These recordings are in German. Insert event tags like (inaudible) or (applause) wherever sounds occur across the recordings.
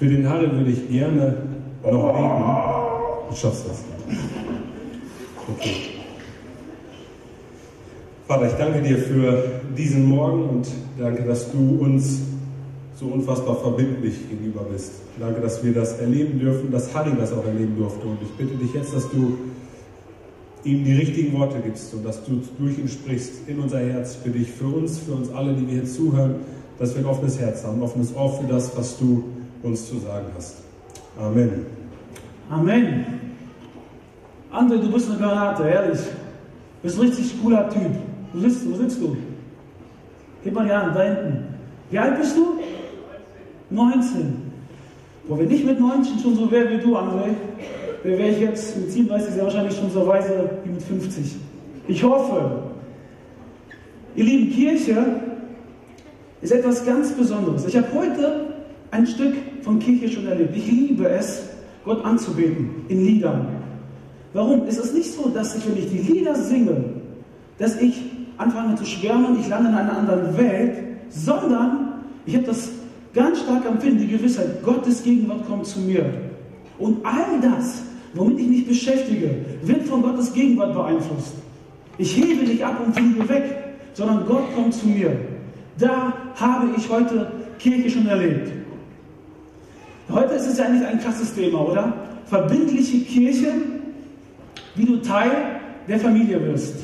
Für den Harry würde ich gerne noch beten. Du schaffst das. Okay. Vater, ich danke dir für diesen Morgen und danke, dass du uns so unfassbar verbindlich gegenüber bist. Danke, dass wir das erleben dürfen, dass Harry das auch erleben durfte. Und ich bitte dich jetzt, dass du ihm die richtigen Worte gibst und dass du durch ihn sprichst in unser Herz für dich, für uns, für uns alle, die wir hier zuhören, dass wir ein offenes Herz haben, ein offenes Ohr für das, was du uns zu sagen hast. Amen. Amen. André, du bist eine Granate, ehrlich. Du bist ein richtig cooler Typ. Wo sitzt du? Wo sitzt du? Gib mal die Hand, da hinten. Wie alt bist du? 19. Boah, wenn ich mit 19 schon so wäre wie du, André, dann wäre ich jetzt mit 37 sehr wahrscheinlich schon so weise wie mit 50. Ich hoffe. Ihr lieben, Kirche ist etwas ganz Besonderes. Ich habe heute ein Stück von Kirche schon erlebt. Ich liebe es, Gott anzubeten in Liedern. Warum? Ist es nicht so, dass ich, wenn ich die Lieder singe, dass ich anfange zu schwärmen, ich lande in einer anderen Welt, sondern ich habe das ganz stark empfinden, die Gewissheit, Gottes Gegenwart kommt zu mir. Und all das, womit ich mich beschäftige, wird von Gottes Gegenwart beeinflusst. Ich hebe nicht ab und fliege weg, sondern Gott kommt zu mir. Da habe ich heute Kirche schon erlebt. Heute ist es ja eigentlich ein krasses Thema, oder? Verbindliche Kirche, wie du Teil der Familie wirst.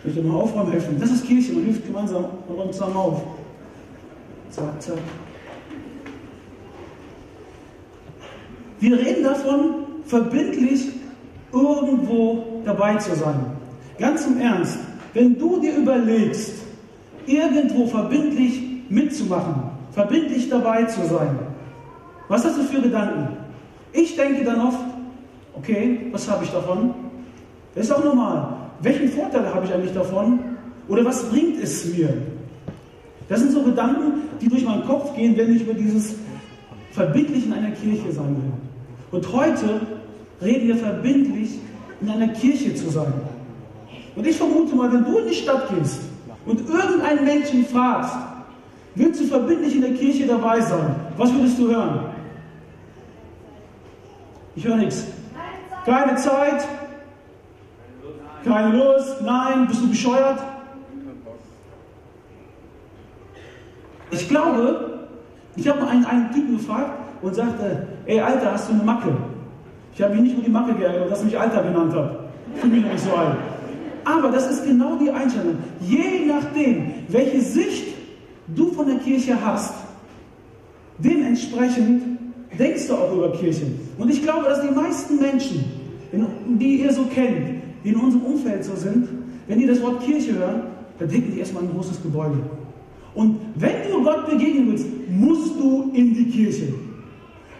Ich möchte mal aufräumen helfen. Das ist Kirche, man hilft gemeinsam und räumt zusammen auf. Zack, zack. Wir reden davon, verbindlich irgendwo dabei zu sein. Ganz im Ernst, wenn du dir überlegst, irgendwo verbindlich mitzumachen, verbindlich dabei zu sein, was hast du für Gedanken? Ich denke dann oft, okay, was habe ich davon? Das ist auch normal. Welchen Vorteil habe ich eigentlich davon? Oder was bringt es mir? Das sind so Gedanken, die durch meinen Kopf gehen, wenn ich über dieses verbindlich in einer Kirche sein will. Und heute reden wir verbindlich, in einer Kirche zu sein. Und ich vermute mal, wenn du in die Stadt gehst und irgendeinen Menschen fragst, willst du verbindlich in der Kirche dabei sein? Was würdest du hören? Ich höre nichts. Keine Zeit. Keine Lust. Nein. Bist du bescheuert? Ich glaube, ich habe einen, einen Typen gefragt und sagte, ey Alter, hast du eine Macke? Ich habe mich nicht über die Macke geärgert, dass er mich Alter genannt hat. Ich fühle mich noch nicht so alt. Aber das ist genau die Einstellung. Je nachdem, welche Sicht du von der Kirche hast, dementsprechend denkst du auch über Kirche. Und ich glaube, dass die meisten Menschen, die ihr so kennt, die in unserem Umfeld so sind, wenn die das Wort Kirche hören, dann denken die erstmal an ein großes Gebäude. Und wenn du Gott begegnen willst, musst du in die Kirche.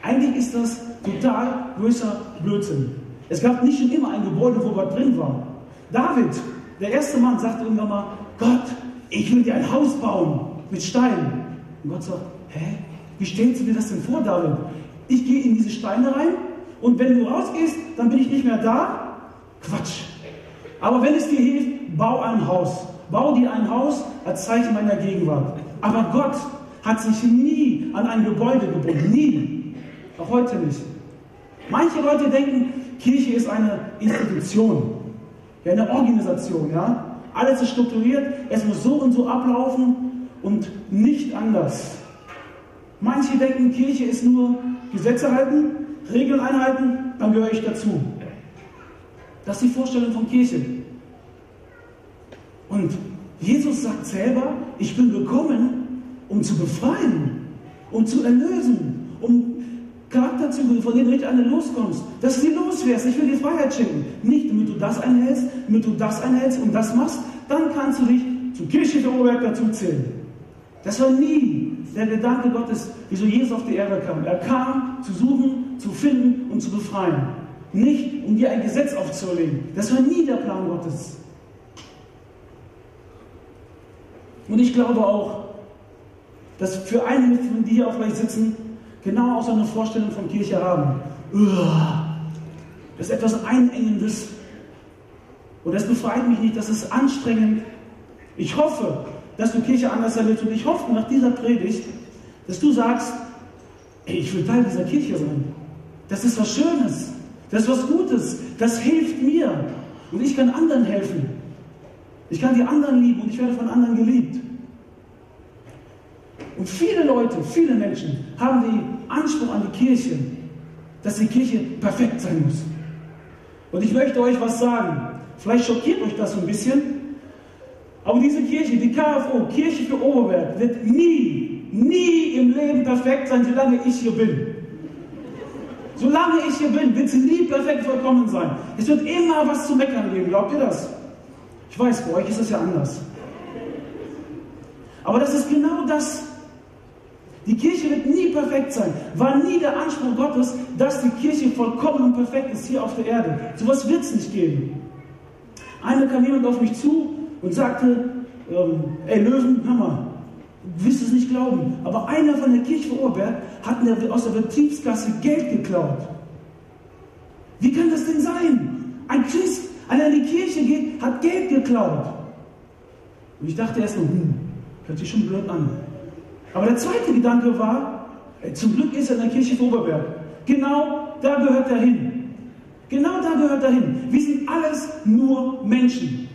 Eigentlich ist das total größer Blödsinn. Es gab nicht schon immer ein Gebäude, wo Gott drin war. David, der erste Mann, sagte irgendwann mal, Gott, ich will dir ein Haus bauen mit Steinen. Und Gott sagt, hä? Wie stellst du dir das denn vor, David? Ich gehe in diese Steine rein und wenn du rausgehst, dann bin ich nicht mehr da? Quatsch. Aber wenn es dir hilft, bau ein Haus. Bau dir ein Haus als Zeichen meiner Gegenwart. Aber Gott hat sich nie an ein Gebäude gebunden. Nie. Auch heute nicht. Manche Leute denken, Kirche ist eine Institution, ja, eine Organisation. Ja? Alles ist strukturiert, es muss so und so ablaufen und nicht anders. Manche denken, Kirche ist nur Gesetze halten, Regeln einhalten, dann gehöre ich dazu. Das ist die Vorstellung von Kirche. Und Jesus sagt selber, ich bin gekommen, um zu befreien, um zu erlösen, um Charakterzüge, von denen richtig eine loskommst, dass du sie loswärst. Ich will dir Freiheit schenken. Nicht, damit du das einhältst, damit du das einhältst und das machst, dann kannst du dich zur Kirche der Oberberg dazuzählen. Das war nie der Gedanke Gottes, wieso Jesus auf die Erde kam. Er kam, zu suchen, zu finden und zu befreien. Nicht, um dir ein Gesetz aufzuerlegen. Das war nie der Plan Gottes. Und ich glaube auch, dass für einige von dir hier auch vielleicht sitzen, genau auch so eine Vorstellung von Kirche haben. Das ist etwas Einengendes. Und das befreit mich nicht, das ist anstrengend. Ich hoffe, dass du Kirche anders erlebst. Und ich hoffe nach dieser Predigt, dass du sagst, ey, ich will Teil dieser Kirche sein. Das ist was Schönes, das ist was Gutes, das hilft mir und ich kann anderen helfen. Ich kann die anderen lieben und ich werde von anderen geliebt. Und viele Leute, viele Menschen haben den Anspruch an die Kirche, dass die Kirche perfekt sein muss. Und ich möchte euch was sagen. Vielleicht schockiert euch das ein bisschen. Aber diese Kirche, die KFO, Kirche für Oberberg, wird nie, nie im Leben perfekt sein, solange ich hier bin. Solange ich hier bin, wird sie nie perfekt vollkommen sein. Es wird immer was zu meckern geben. Glaubt ihr das? Ich weiß, bei euch ist es ja anders. Aber das ist genau das. Die Kirche wird nie perfekt sein. War nie der Anspruch Gottes, dass die Kirche vollkommen und perfekt ist hier auf der Erde. So etwas wird es nicht geben. Einmal kam jemand auf mich zu und sagte, ähm, ey Löwen, Hammer, du wirst es nicht glauben, aber einer von der Kirche Oberberg hat aus der Betriebskasse Geld geklaut. Wie kann das denn sein? Ein Christ, einer in die Kirche geht, hat Geld geklaut. Und ich dachte erst mal, hm, hört sich schon blöd an. Aber der zweite Gedanke war, ey, zum Glück ist er in der Kirche Oberberg. Genau da gehört er hin. Genau da gehört er hin. Wir sind alles nur Menschen.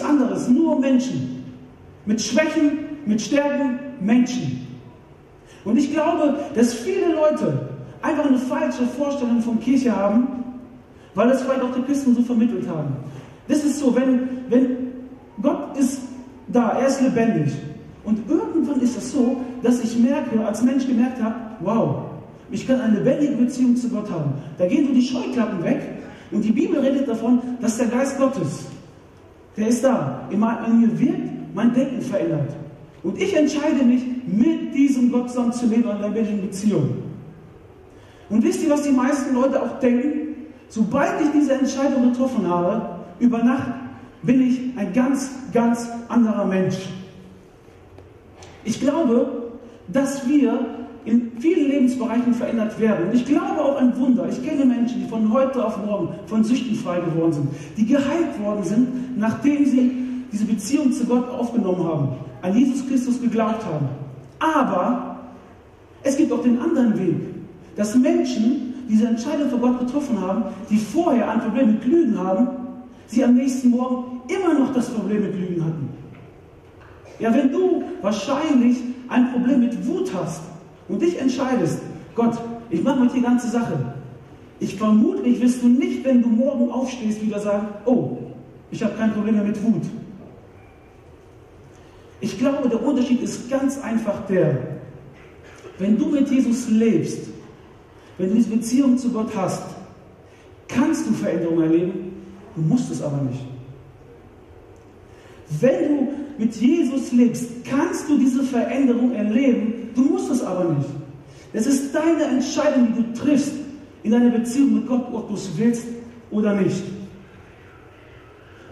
Nichts anderes, nur Menschen. Mit Schwächen, mit Stärken, Menschen. Und ich glaube, dass viele Leute einfach eine falsche Vorstellung von Kirche haben, weil das vielleicht auch die Christen so vermittelt haben. Das ist so, wenn, wenn Gott ist da, er ist lebendig. Und irgendwann ist es so, dass ich merke, als Mensch gemerkt habe, wow, ich kann eine lebendige Beziehung zu Gott haben. Da gehen so die Scheuklappen weg und die Bibel redet davon, dass der Geist Gottes, der ist da, in mir wirkt, mein Denken verändert. Und ich entscheide mich, mit diesem Gott zusammen zu leben, eine lebendige Beziehung. Und wisst ihr, was die meisten Leute auch denken? Sobald ich diese Entscheidung getroffen habe, über Nacht bin ich ein ganz, ganz anderer Mensch. Ich glaube, dass wir in vielen Lebensbereichen verändert werden. Und ich glaube auch ein Wunder. Ich kenne Menschen, die von heute auf morgen von Süchten frei geworden sind, die geheilt worden sind, nachdem sie diese Beziehung zu Gott aufgenommen haben, an Jesus Christus geglaubt haben. Aber es gibt auch den anderen Weg, dass Menschen diese Entscheidung für Gott getroffen haben, die vorher ein Problem mit Lügen haben, sie am nächsten Morgen immer noch das Problem mit Lügen hatten. Ja, wenn du wahrscheinlich ein Problem mit Wut hast, und dich entscheidest, Gott, ich mache mit die ganze Sache. Ich vermutlich wirst du nicht, wenn du morgen aufstehst, wieder sagen, oh, ich habe kein Problem mehr mit Wut. Ich glaube, der Unterschied ist ganz einfach der, wenn du mit Jesus lebst, wenn du diese Beziehung zu Gott hast, kannst du Veränderungen erleben, du musst es aber nicht. Wenn du mit Jesus lebst, kannst du diese Veränderung erleben, Du musst es aber nicht. Es ist deine Entscheidung, die du triffst in deiner Beziehung mit Gott, ob du es willst oder nicht.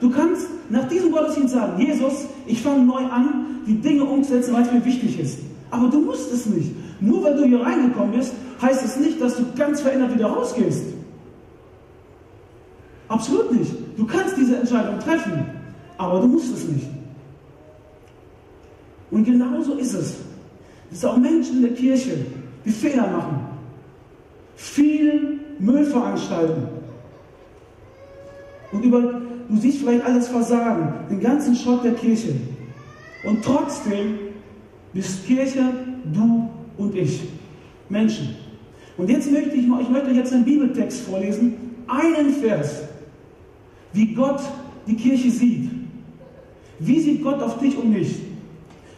Du kannst nach diesem Gottesdienst sagen, Jesus, ich fange neu an, die Dinge umzusetzen, weil es mir wichtig ist. Aber du musst es nicht. Nur weil du hier reingekommen bist, heißt es nicht, dass du ganz verändert wieder rausgehst. Absolut nicht. Du kannst diese Entscheidung treffen, aber du musst es nicht. Und genauso ist es. Es sind auch Menschen in der Kirche, die Fehler machen, viel Müll veranstalten. Und über, du siehst vielleicht alles Versagen, den ganzen Schrott der Kirche. Und trotzdem bist Kirche du und ich, Menschen. Und jetzt möchte ich ich möchte jetzt einen Bibeltext vorlesen, einen Vers, wie Gott die Kirche sieht. Wie sieht Gott auf dich und mich?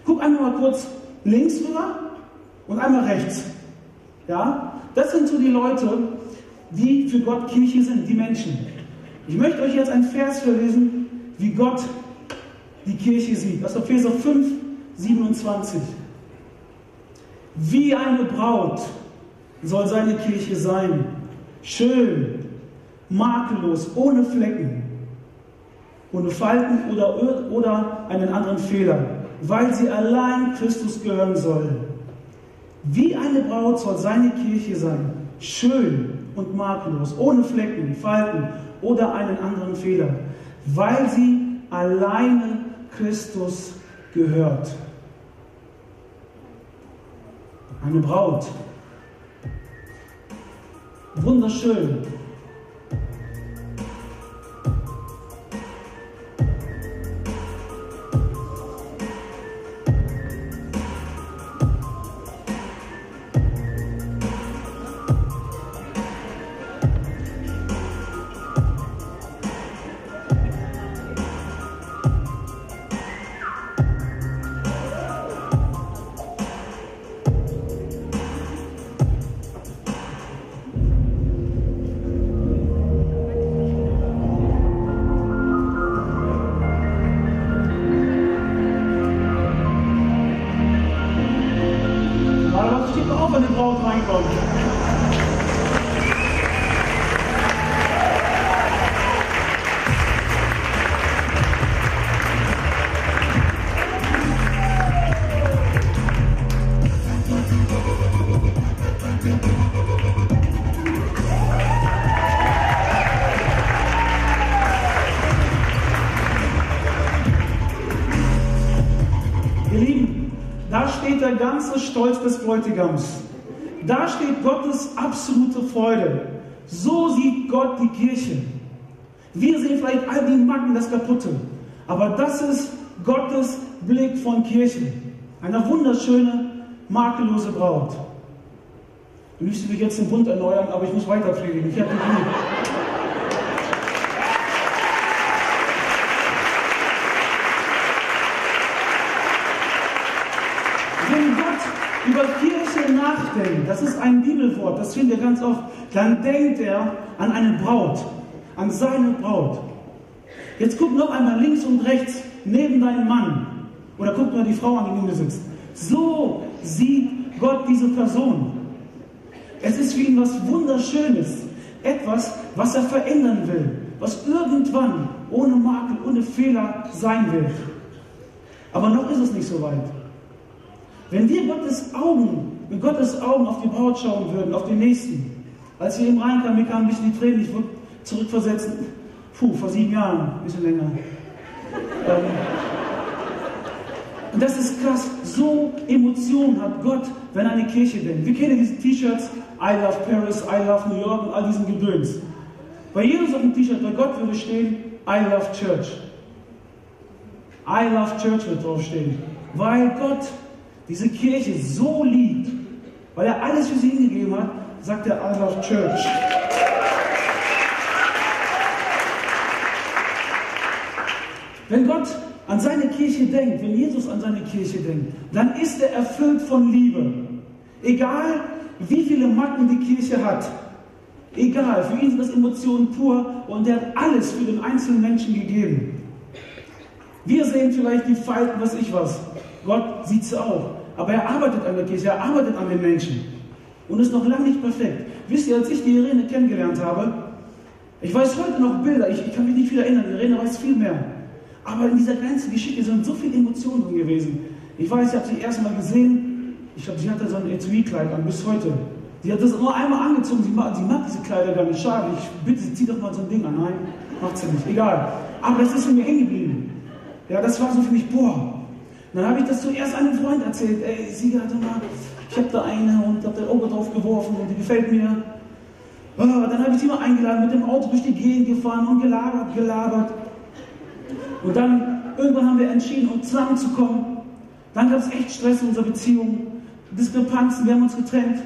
Guck einmal mal kurz links rüber und einmal rechts. Ja, das sind so die Leute, die für Gott Kirche sind, die Menschen. Ich möchte euch jetzt einen Vers verlesen, wie Gott die Kirche sieht. Das ist Epheser 5, 27. Wie eine Braut soll seine Kirche sein. Schön, makellos, ohne Flecken, ohne Falten oder, oder einen anderen Fehler weil sie allein Christus gehören soll. Wie eine Braut soll seine Kirche sein, schön und makellos, ohne Flecken, Falten oder einen anderen Fehler, weil sie alleine Christus gehört. eine Braut. Wunderschön. Ganze Stolz des Bräutigams. Da steht Gottes absolute Freude. So sieht Gott die Kirche. Wir sehen vielleicht all die Macken, das Kaputte. Aber das ist Gottes Blick von Kirche. Eine wunderschöne, makellose Braut. Du müsstest mich jetzt den Bund erneuern, aber ich muss weiter predigen. Ich habe die über Kirche nachdenkt, das ist ein Bibelwort, das finden wir ganz oft, dann denkt er an eine Braut, an seine Braut. Jetzt guck noch einmal links und rechts neben deinem Mann oder guck mal die Frau an, die neben dir sitzt. So sieht Gott diese Person. Es ist für ihn was Wunderschönes, etwas, was er verändern will, was irgendwann ohne Makel, ohne Fehler sein wird. Aber noch ist es nicht so weit. Wenn wir Gottes Augen, mit Gottes Augen auf die Braut schauen würden, auf den Nächsten, als wir eben reinkamen, mir kamen ein bisschen die Tränen, ich wurde zurückversetzt, puh, vor sieben Jahren, ein bisschen länger. Ähm, und das ist krass, so Emotionen hat Gott, wenn eine Kirche denkt. Wir kennen diese T-Shirts, I love Paris, I love New York und all diesen Gedöns. Bei Jesus auf dem T-Shirt, bei Gott würde stehen, I love Church. I love Church wird draufstehen. Weil Gott diese Kirche so liebt, weil er alles für sie hingegeben hat, sagt er I love Church. Wenn Gott an seine Kirche denkt, wenn Jesus an seine Kirche denkt, dann ist er erfüllt von Liebe. Egal, wie viele Macken die Kirche hat. Egal, für ihn sind das Emotionen pur und er hat alles für den einzelnen Menschen gegeben. Wir sehen vielleicht die Falten, was ich was. Gott sieht sie auch. Aber er arbeitet an der Kirche, er arbeitet an den Menschen. Und ist noch lange nicht perfekt. Wisst ihr, als ich die Irene kennengelernt habe, ich weiß heute noch Bilder, ich, ich kann mich nicht viel erinnern, Irene weiß viel mehr. Aber in dieser ganzen Geschichte sind so viele Emotionen drin gewesen. Ich weiß, ich habe sie erst mal gesehen, ich glaube, sie hatte so ein Etui-Kleid an, bis heute. Sie hat das nur einmal angezogen, sie mag, sie mag diese Kleider gar nicht. Schade, ich bitte sie, zieht doch mal so ein Ding an. Nein, macht sie nicht, egal. Aber das ist in mir hängen geblieben. Ja, das war so für mich, boah, dann habe ich das zuerst einem Freund erzählt. Ey, Sieger, mal, ich habe da eine und habe da Auge drauf geworfen und die gefällt mir. Dann habe ich sie mal eingeladen, mit dem Auto durch die Gegend gefahren und gelabert, gelabert. Und dann, irgendwann haben wir entschieden, um zusammenzukommen. Dann gab es echt Stress in unserer Beziehung, Diskrepanzen, wir haben uns getrennt.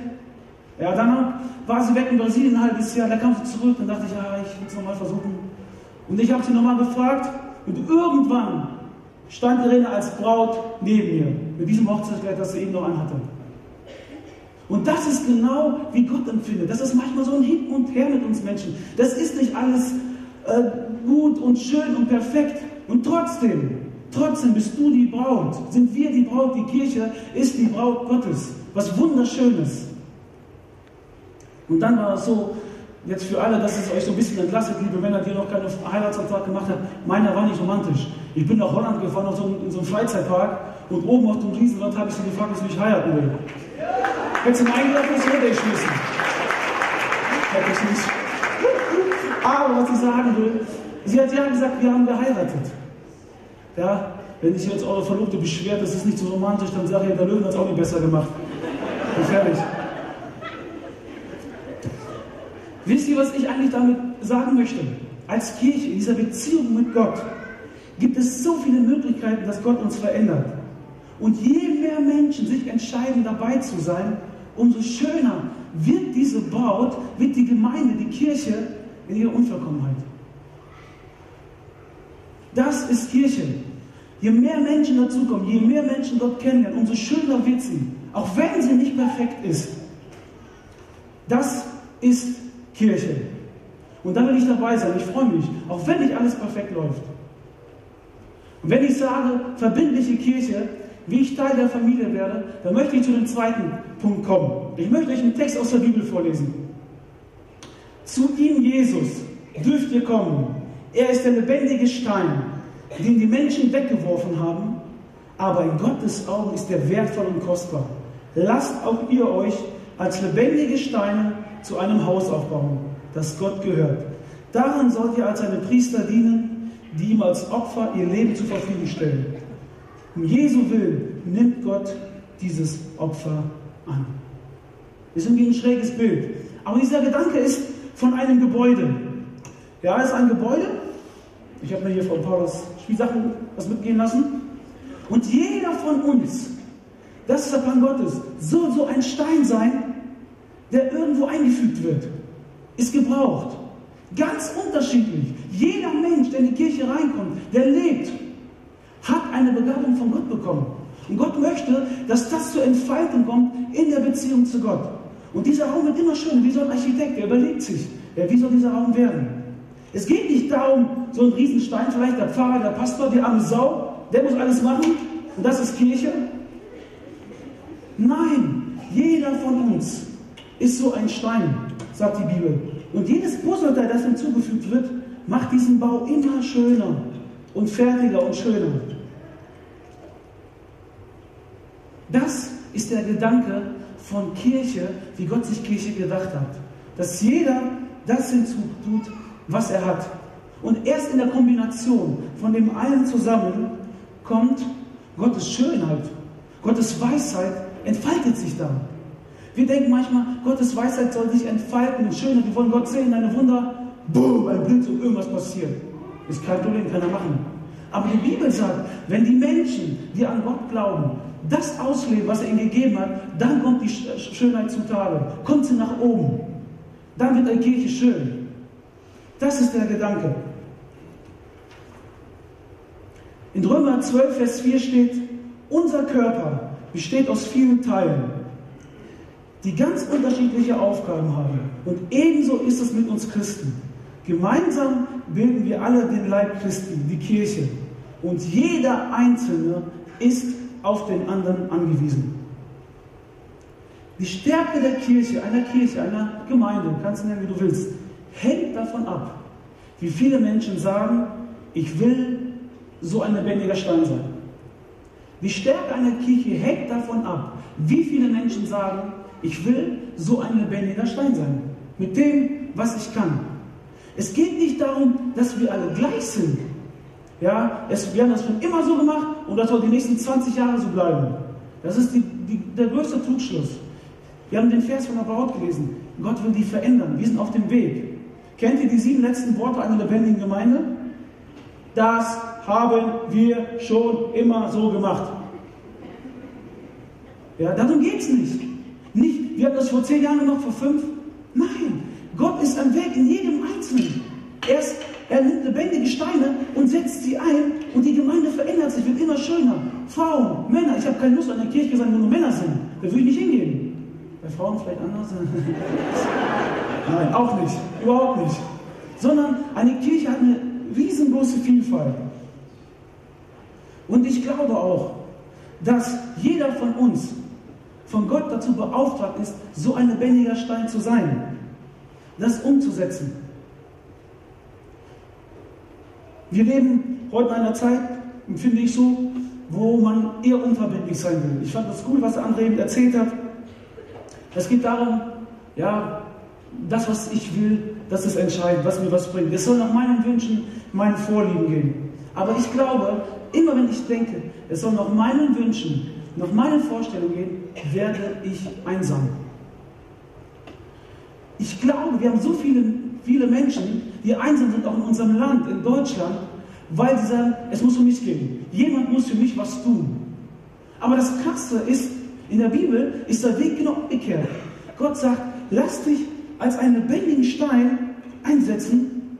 Ja, dann war sie weg in Brasilien ein halbes Jahr, da kam sie zurück, dann dachte ich, ja, ich will es nochmal versuchen. Und ich habe sie nochmal gefragt und irgendwann stand Irene als Braut neben mir, mit diesem Hochzeitskleid, das sie eben noch anhatte. Und das ist genau, wie Gott empfindet. Das ist manchmal so ein Hin und Her mit uns Menschen. Das ist nicht alles äh, gut und schön und perfekt. Und trotzdem, trotzdem bist du die Braut. Sind wir die Braut? Die Kirche ist die Braut Gottes. Was Wunderschönes. Und dann war es so, jetzt für alle, dass es euch so ein bisschen entlastet, liebe Männer, die noch keine Heiratsantrag gemacht haben. Meiner war nicht romantisch. Ich bin nach Holland gefahren, auf so, in so einem Freizeitpark und oben auf dem Riesenrad habe ich sie gefragt, ob sie mich heiraten will. Hätte sie eingeladen, ist runtergeschmissen. Hätte ich nicht. Aber was ich sagen will, sie hat ja gesagt, wir haben geheiratet. Ja, wenn sich jetzt eure Verlobte beschwert, das ist nicht so romantisch, dann sage ich, der Löwen hat es auch nicht besser gemacht. Gefährlich. Wisst ihr, was ich eigentlich damit sagen möchte? Als Kirche, in dieser Beziehung mit Gott, gibt es so viele Möglichkeiten, dass Gott uns verändert. Und je mehr Menschen sich entscheiden, dabei zu sein, umso schöner wird diese Braut, wird die Gemeinde, die Kirche in ihrer Unvollkommenheit. Das ist Kirche. Je mehr Menschen dazukommen, je mehr Menschen dort kennenlernen, umso schöner wird sie. Auch wenn sie nicht perfekt ist. Das ist Kirche. Und da will ich dabei sein. Ich freue mich, auch wenn nicht alles perfekt läuft. Und wenn ich sage, verbindliche Kirche, wie ich Teil der Familie werde, dann möchte ich zu dem zweiten Punkt kommen. Ich möchte euch einen Text aus der Bibel vorlesen. Zu ihm, Jesus, dürft ihr kommen. Er ist der lebendige Stein, den die Menschen weggeworfen haben, aber in Gottes Augen ist er wertvoll und kostbar. Lasst auch ihr euch als lebendige Steine zu einem Haus aufbauen, das Gott gehört. Daran sollt ihr als seine Priester dienen, die ihm als Opfer ihr Leben zur Verfügung stellen. Um Jesu Willen nimmt Gott dieses Opfer an. Das ist irgendwie ein schräges Bild. Aber dieser Gedanke ist von einem Gebäude. Ja, es ist ein Gebäude. Ich habe mir hier von Paulus Spielsachen was mitgehen lassen. Und jeder von uns, das ist der Plan Gottes, soll so ein Stein sein, der irgendwo eingefügt wird. Ist gebraucht. Ganz unterschiedlich. Jeder Mensch, der in die Kirche reinkommt, der lebt, hat eine Begabung von Gott bekommen. Und Gott möchte, dass das zur Entfaltung kommt in der Beziehung zu Gott. Und dieser Raum wird immer schöner. Wie so ein Architekt, der überlegt sich, ja, wie soll dieser Raum werden? Es geht nicht darum, so ein Riesenstein, vielleicht der Pfarrer, der Pastor, die arme Sau, der muss alles machen und das ist Kirche. Nein, jeder von uns ist so ein Stein, sagt die Bibel. Und jedes Puzzleteil, das hinzugefügt wird, macht diesen Bau immer schöner und fertiger und schöner. Das ist der Gedanke von Kirche, wie Gott sich Kirche gedacht hat. Dass jeder das hinzutut, was er hat. Und erst in der Kombination von dem allen zusammen kommt Gottes Schönheit, Gottes Weisheit entfaltet sich dann. Wir denken manchmal, Gottes Weisheit soll sich entfalten und Schönheit. Wir wollen Gott sehen, eine Wunder, boom, ein Blitz und irgendwas passiert. Ist kein Problem, kann er machen. Aber die Bibel sagt, wenn die Menschen, die an Gott glauben, das ausleben, was er ihnen gegeben hat, dann kommt die Schönheit zutage, kommt sie nach oben. Dann wird eine Kirche schön. Das ist der Gedanke. In Römer 12, Vers 4 steht, unser Körper besteht aus vielen Teilen, die ganz unterschiedliche Aufgaben haben. Und ebenso ist es mit uns Christen. Gemeinsam bilden wir alle den Leib Christi, die Kirche. Und jeder Einzelne ist auf den anderen angewiesen. Die Stärke der Kirche, einer Kirche, einer Gemeinde, kannst du nennen, wie du willst, hängt davon ab, wie viele Menschen sagen, ich will so ein lebendiger Stein sein. Die Stärke einer Kirche hängt davon ab, wie viele Menschen sagen, ich will so ein lebendiger Stein sein. Mit dem, was ich kann. Es geht nicht darum, dass wir alle gleich sind. Ja, es, wir haben das schon immer so gemacht und das soll die nächsten 20 Jahre so bleiben. Das ist die, die, der größte Trugschluss. Wir haben den Vers von der Braut gelesen. Gott will die verändern. Wir sind auf dem Weg. Kennt ihr die sieben letzten Worte einer lebendigen Gemeinde? Das haben wir schon immer so gemacht. Ja, darum geht es nicht. Nicht, wir haben das vor zehn Jahren gemacht, vor fünf. Nein, Gott ist am Weg in jedem Einzelnen. Erst er nimmt lebendige Steine und setzt sie ein und die Gemeinde verändert sich, wird immer schöner. Frauen, Männer, ich habe keine Lust an der Kirche sein, wo nur Männer sind. Da würde ich nicht hingehen. Bei Frauen vielleicht anders? (laughs) Nein, auch nicht. Überhaupt nicht. Sondern eine Kirche hat eine riesengroße Vielfalt. Und ich glaube auch, dass jeder von uns von Gott dazu beauftragt ist, so ein lebendiger Stein zu sein, das umzusetzen. Wir leben heute in einer Zeit, finde ich so, wo man eher unverbindlich sein will. Ich fand das cool, was André eben erzählt hat. Es geht darum, ja, das, was ich will, das ist entscheidend, was mir was bringt. Es soll nach meinen Wünschen, meinen Vorlieben gehen. Aber ich glaube, immer wenn ich denke, es soll nach meinen Wünschen, nach meinen Vorstellungen geht, werde ich einsam. Ich glaube, wir haben so viele, viele Menschen, die einsam sind, auch in unserem Land, in Deutschland, weil sie sagen, es muss um mich gehen. Jemand muss für mich was tun. Aber das Krasse ist, in der Bibel ist der Weg genau umgekehrt. Gott sagt, lass dich als einen lebendigen Stein einsetzen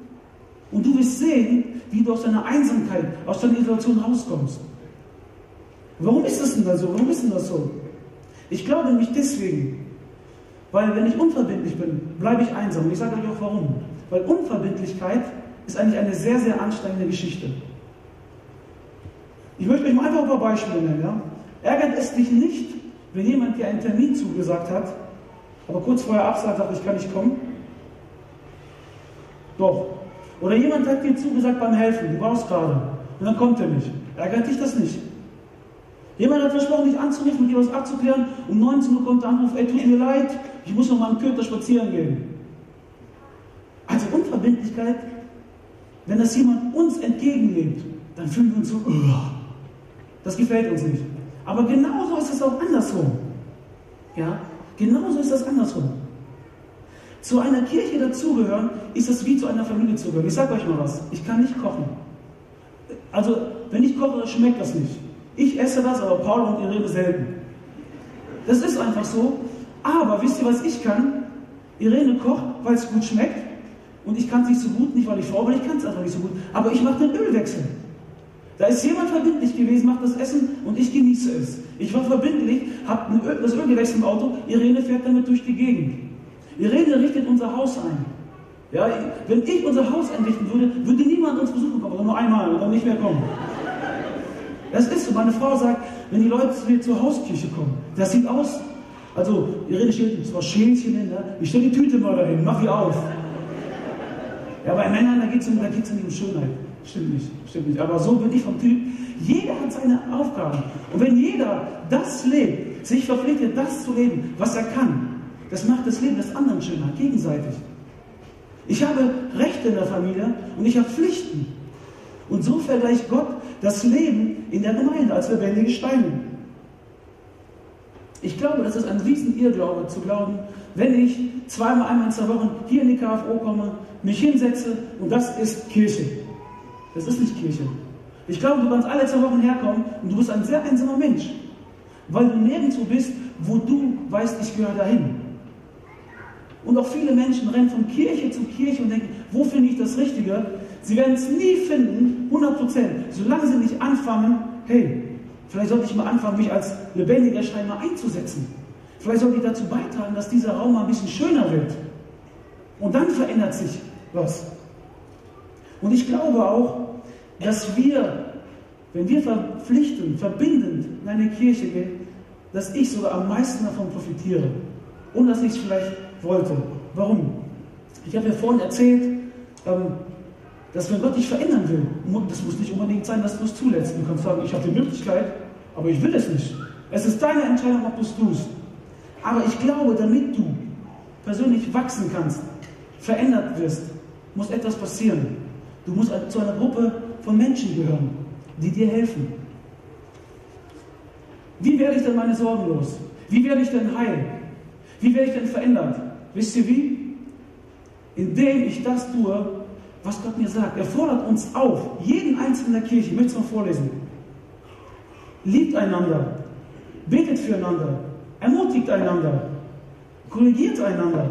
und du wirst sehen, wie du aus deiner Einsamkeit, aus deiner Isolation rauskommst. Warum ist das denn da so? Warum ist denn das so? Ich glaube nämlich deswegen, weil wenn ich unverbindlich bin, bleibe ich einsam. Und ich sage euch auch warum. Weil Unverbindlichkeit ist eigentlich eine sehr, sehr anstrengende Geschichte. Ich möchte euch mal einfach ein paar Beispiele nennen. Ja? Ärgert es dich nicht, wenn jemand dir einen Termin zugesagt hat, aber kurz vorher absagt, sagt, ich kann nicht kommen? Doch. Oder jemand hat dir zugesagt beim Helfen, du brauchst gerade, und dann kommt er nicht. Ärgert dich das nicht? Jemand hat versprochen, dich anzurufen und dir was abzuklären. Um 19 Uhr kommt der Anruf, ey, tut mir leid, ich muss noch mal im Köter spazieren gehen. Also Unverbindlichkeit, wenn das jemand uns entgegenlebt, dann fühlen wir uns so, das gefällt uns nicht. Aber genauso ist es auch andersrum. Ja, genauso ist das andersrum. Zu einer Kirche dazugehören, ist es wie zu einer Familie zugehören. Ich sage euch mal was, ich kann nicht kochen. Also, wenn ich koche, schmeckt das nicht. Ich esse das, aber Paul und Irene selten. Das ist einfach so. Aber wisst ihr, was ich kann? Irene kocht, weil es gut schmeckt. Und ich kann es nicht so gut, nicht weil ich Frau bin, ich kann es einfach nicht so gut. Aber ich mache den Ölwechsel. Da ist jemand verbindlich gewesen, macht das Essen und ich genieße es. Ich war verbindlich, habe das Öl gewechselt im Auto, Irene fährt damit durch die Gegend. Irene richtet unser Haus ein. Ja, wenn ich unser Haus einrichten würde, würde niemand uns besuchen kommen, oder nur einmal dann nicht mehr kommen. Das ist so. Meine Frau sagt, wenn die Leute zu mir zur Hauskirche kommen, das sieht aus. Also, Irene stellt zwar Schälchen hin, ne? ich stelle die Tüte mal dahin, mach die auf. Ja, bei Männern, da geht es um, um Schönheit. Stimmt nicht, stimmt nicht. Aber so bin ich vom Typ. Jeder hat seine Aufgaben. Und wenn jeder das lebt, sich verpflichtet, das zu leben, was er kann, das macht das Leben des anderen schöner, gegenseitig. Ich habe Rechte in der Familie und ich habe Pflichten. Und so vergleicht Gott das Leben in der Gemeinde als lebendige Steine. Ich glaube, das ist ein riesen Irrglaube zu glauben, wenn ich zweimal, einmal in zwei Wochen hier in die KFO komme, mich hinsetze und das ist Kirche. Das ist nicht Kirche. Ich glaube, du kannst alle zwei Wochen herkommen und du bist ein sehr einsamer Mensch, weil du nirgendwo bist, wo du weißt, ich gehöre dahin. Und auch viele Menschen rennen von Kirche zu Kirche und denken, wo finde ich das Richtige? Sie werden es nie finden, 100 Prozent, solange sie nicht anfangen, hey, vielleicht sollte ich mal anfangen, mich als lebendiger Stein mal einzusetzen. Vielleicht sollte ich dazu beitragen, dass dieser Raum mal ein bisschen schöner wird. Und dann verändert sich was. Und ich glaube auch, dass wir, wenn wir verpflichtend, verbindend in eine Kirche gehen, dass ich sogar am meisten davon profitiere. Und dass ich es vielleicht wollte. Warum? Ich habe ja vorhin erzählt, ähm, dass wenn Gott dich verändern will, das muss nicht unbedingt sein, dass du es zulässt. Du kannst sagen, ich habe die Möglichkeit, aber ich will es nicht. Es ist deine Entscheidung, ob du es tust. Aber ich glaube, damit du persönlich wachsen kannst, verändert wirst, muss etwas passieren. Du musst zu einer Gruppe von Menschen gehören, die dir helfen. Wie werde ich denn meine Sorgen los? Wie werde ich denn heil? Wie werde ich denn verändert? Wisst ihr wie? Indem ich das tue, was Gott mir sagt. Er fordert uns auf, jeden Einzelnen der Kirche, ich möchte es mal vorlesen. Liebt einander, betet füreinander, ermutigt einander, korrigiert einander.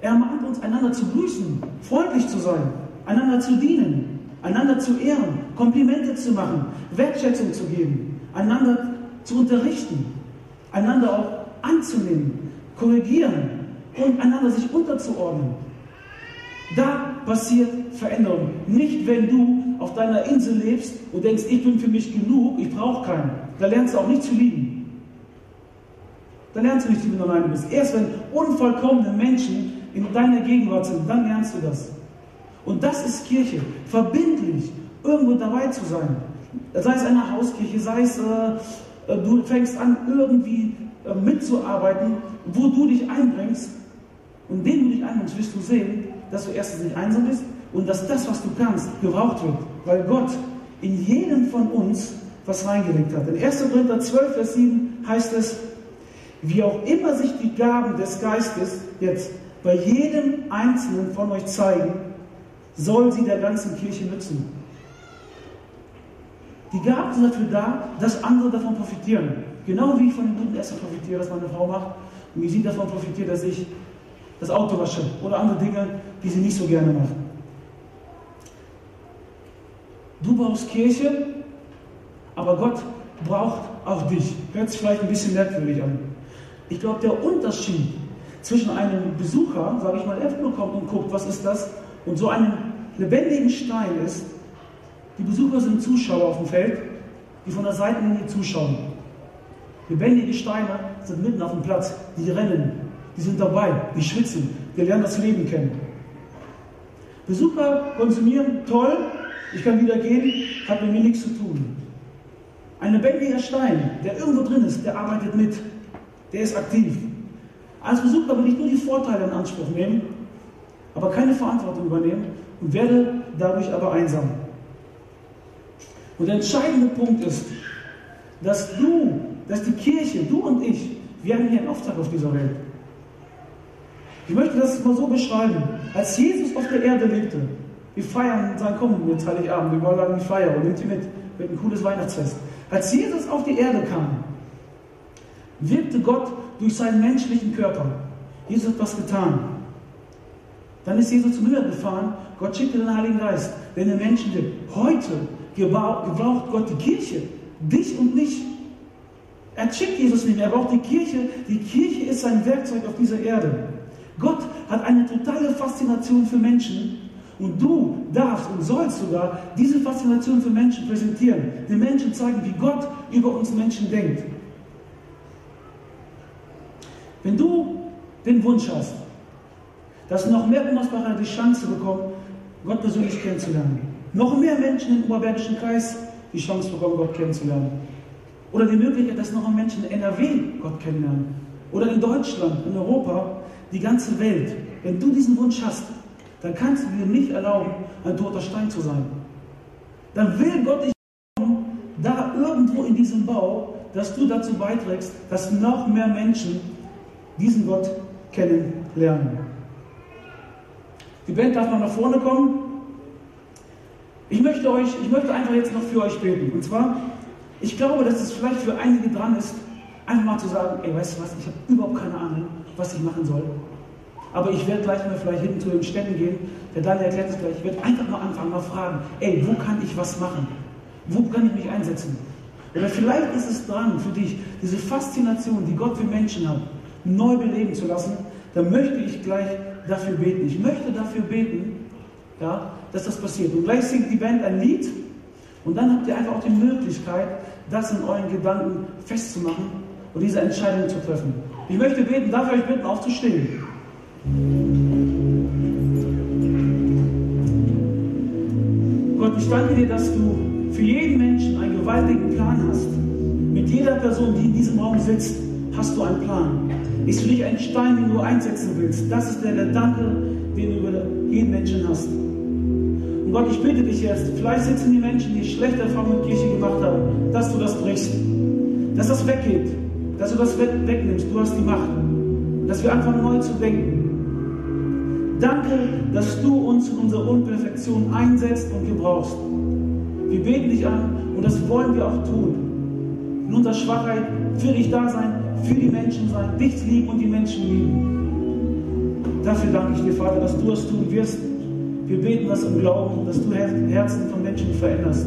Er mahnt uns, einander zu grüßen, freundlich zu sein, einander zu dienen, einander zu ehren, Komplimente zu machen, Wertschätzung zu geben, einander zu unterrichten, einander auch anzunehmen, korrigieren und einander sich unterzuordnen. Da passiert Veränderung. Nicht, wenn du auf deiner Insel lebst und denkst, ich bin für mich genug, ich brauche keinen. Da lernst du auch nicht zu lieben. Da lernst du nicht, wie du alleine bist. Erst wenn unvollkommene Menschen in deiner Gegenwart sind, dann lernst du das. Und das ist Kirche, verbindlich, irgendwo dabei zu sein. Sei es eine Hauskirche, sei es, äh, du fängst an, irgendwie äh, mitzuarbeiten, wo du dich einbringst. Und indem du dich einbringst, wirst du sehen, dass du erstens nicht einsam bist und dass das, was du kannst, gebraucht wird. Weil Gott in jedem von uns was reingelegt hat. In 1. Korinther 12, Vers 7 heißt es, wie auch immer sich die Gaben des Geistes jetzt bei jedem Einzelnen von euch zeigen, soll sie der ganzen Kirche nützen. Die Gaben sind dafür da, dass andere davon profitieren. Genau wie ich von dem guten Essen profitiere, das meine Frau macht, und wie sie davon profitiert, dass ich das Auto wasche oder andere Dinge, die sie nicht so gerne macht. Du brauchst Kirche, aber Gott braucht auch dich. Hört sich vielleicht ein bisschen merkwürdig an. Ich glaube, der Unterschied zwischen einem Besucher, sage ich mal, er kommt und guckt, was ist das, und so einem lebendigen Stein ist, die Besucher sind Zuschauer auf dem Feld, die von der Seitenlinie zuschauen. Lebendige Steine sind mitten auf dem Platz, die rennen, die sind dabei, die schwitzen, die lernen das Leben kennen. Besucher konsumieren, toll, ich kann wieder gehen, hat mit mir nichts zu tun. Ein lebendiger Stein, der irgendwo drin ist, der arbeitet mit, der ist aktiv. Als Besucher will ich nur die Vorteile in Anspruch nehmen, aber keine Verantwortung übernehmen und werde dadurch aber einsam. Und der entscheidende Punkt ist, dass du, dass die Kirche, du und ich, wir haben hier einen Auftrag auf dieser Welt. Ich möchte das mal so beschreiben. Als Jesus auf der Erde lebte, wir feiern sein Kommen jetzt Heiligabend, wir wollen die Feier und nimmt sie mit, wird ein cooles Weihnachtsfest. Als Jesus auf die Erde kam, wirkte Gott durch seinen menschlichen Körper. Jesus hat was getan. Dann ist Jesus zum Himmel gefahren, Gott schickte den Heiligen Geist, der in den Menschen lebt. Heute gebraucht Gott die Kirche, dich und mich. Er schickt Jesus nicht mehr, er braucht die Kirche. Die Kirche ist sein Werkzeug auf dieser Erde. Gott hat eine totale Faszination für Menschen. Und du darfst und sollst sogar diese Faszination für Menschen präsentieren, den Menschen zeigen, wie Gott über uns Menschen denkt. Wenn du den Wunsch hast, dass noch mehr Unmaßbarer die Chance bekommen, Gott persönlich kennenzulernen, noch mehr Menschen im Oberbergischen Kreis die Chance bekommen, Gott kennenzulernen, oder die Möglichkeit, dass noch mehr Menschen in NRW Gott kennenlernen, oder in Deutschland, in Europa, die ganze Welt. Wenn du diesen Wunsch hast, dann kannst du dir nicht erlauben, ein toter Stein zu sein. Dann will Gott dich da irgendwo in diesem Bau, dass du dazu beiträgst, dass noch mehr Menschen diesen Gott kennenlernen. Die Band darf mal nach vorne kommen. Ich möchte euch, ich möchte einfach jetzt noch für euch beten. Und zwar, ich glaube, dass es vielleicht für einige dran ist, einfach mal zu sagen, ey, weißt du was, ich habe überhaupt keine Ahnung, was ich machen soll. Aber ich werde gleich mal vielleicht hinten zu den Ständen gehen. Der Daniel erklärt es gleich. Ich werde einfach mal anfangen, mal fragen, ey, wo kann ich was machen? Wo kann ich mich einsetzen? Oder vielleicht ist es dran für dich, diese Faszination, die Gott für Menschen hat, neu beleben zu lassen. Dann möchte ich gleich dafür beten. Ich möchte dafür beten, ja, dass das passiert. Und gleich singt die Band ein Lied und dann habt ihr einfach auch die Möglichkeit, das in euren Gedanken festzumachen und diese Entscheidung zu treffen. Ich möchte beten, darf ich euch bitten, aufzustehen. Gott, ich danke dir, dass du für jeden Menschen einen gewaltigen Plan hast. Mit jeder Person, die in diesem Raum sitzt, hast du einen Plan. Ist für dich ein Stein, den du einsetzen willst. Das ist der Gedanke, den du über jeden Menschen hast. Und Gott, ich bitte dich jetzt, vielleicht sitzen die Menschen, die schlechte Erfahrungen mit Kirche gemacht haben, dass du das brichst. Dass das weggeht. Dass du das wegnimmst. Du hast die Macht. Dass wir anfangen neu zu denken. Danke, dass du uns in unserer Unperfektion einsetzt und gebrauchst. Wir beten dich an und das wollen wir auch tun. In unserer Schwachheit für dich da sein, für die Menschen sein, dich lieben und die Menschen lieben. Dafür danke ich dir, Vater, dass du es tun wirst. Wir beten das im Glauben, dass du Herzen von Menschen veränderst.